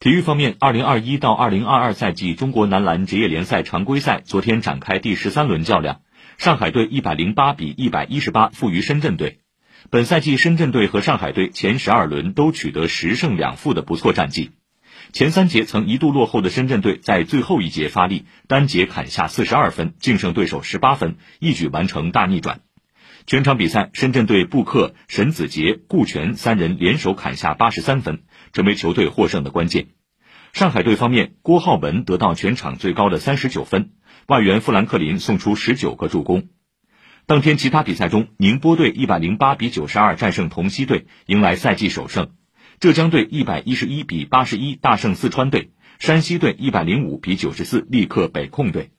体育方面，二零二一到二零二二赛季中国男篮职业联赛常规赛昨天展开第十三轮较量，上海队一百零八比一百一十八负于深圳队。本赛季，深圳队和上海队前十二轮都取得十胜两负的不错战绩。前三节曾一度落后的深圳队在最后一节发力，单节砍下四十二分，净胜对手十八分，一举完成大逆转。全场比赛，深圳队布克、沈子杰、顾全三人联手砍下八十三分。成为球队获胜的关键。上海队方面，郭浩文得到全场最高的三十九分，外援富兰克林送出十九个助攻。当天其他比赛中，宁波队一百零八比九十二战胜同曦队，迎来赛季首胜；浙江队一百一十一比八十一大胜四川队；山西队一百零五比九十四力克北控队。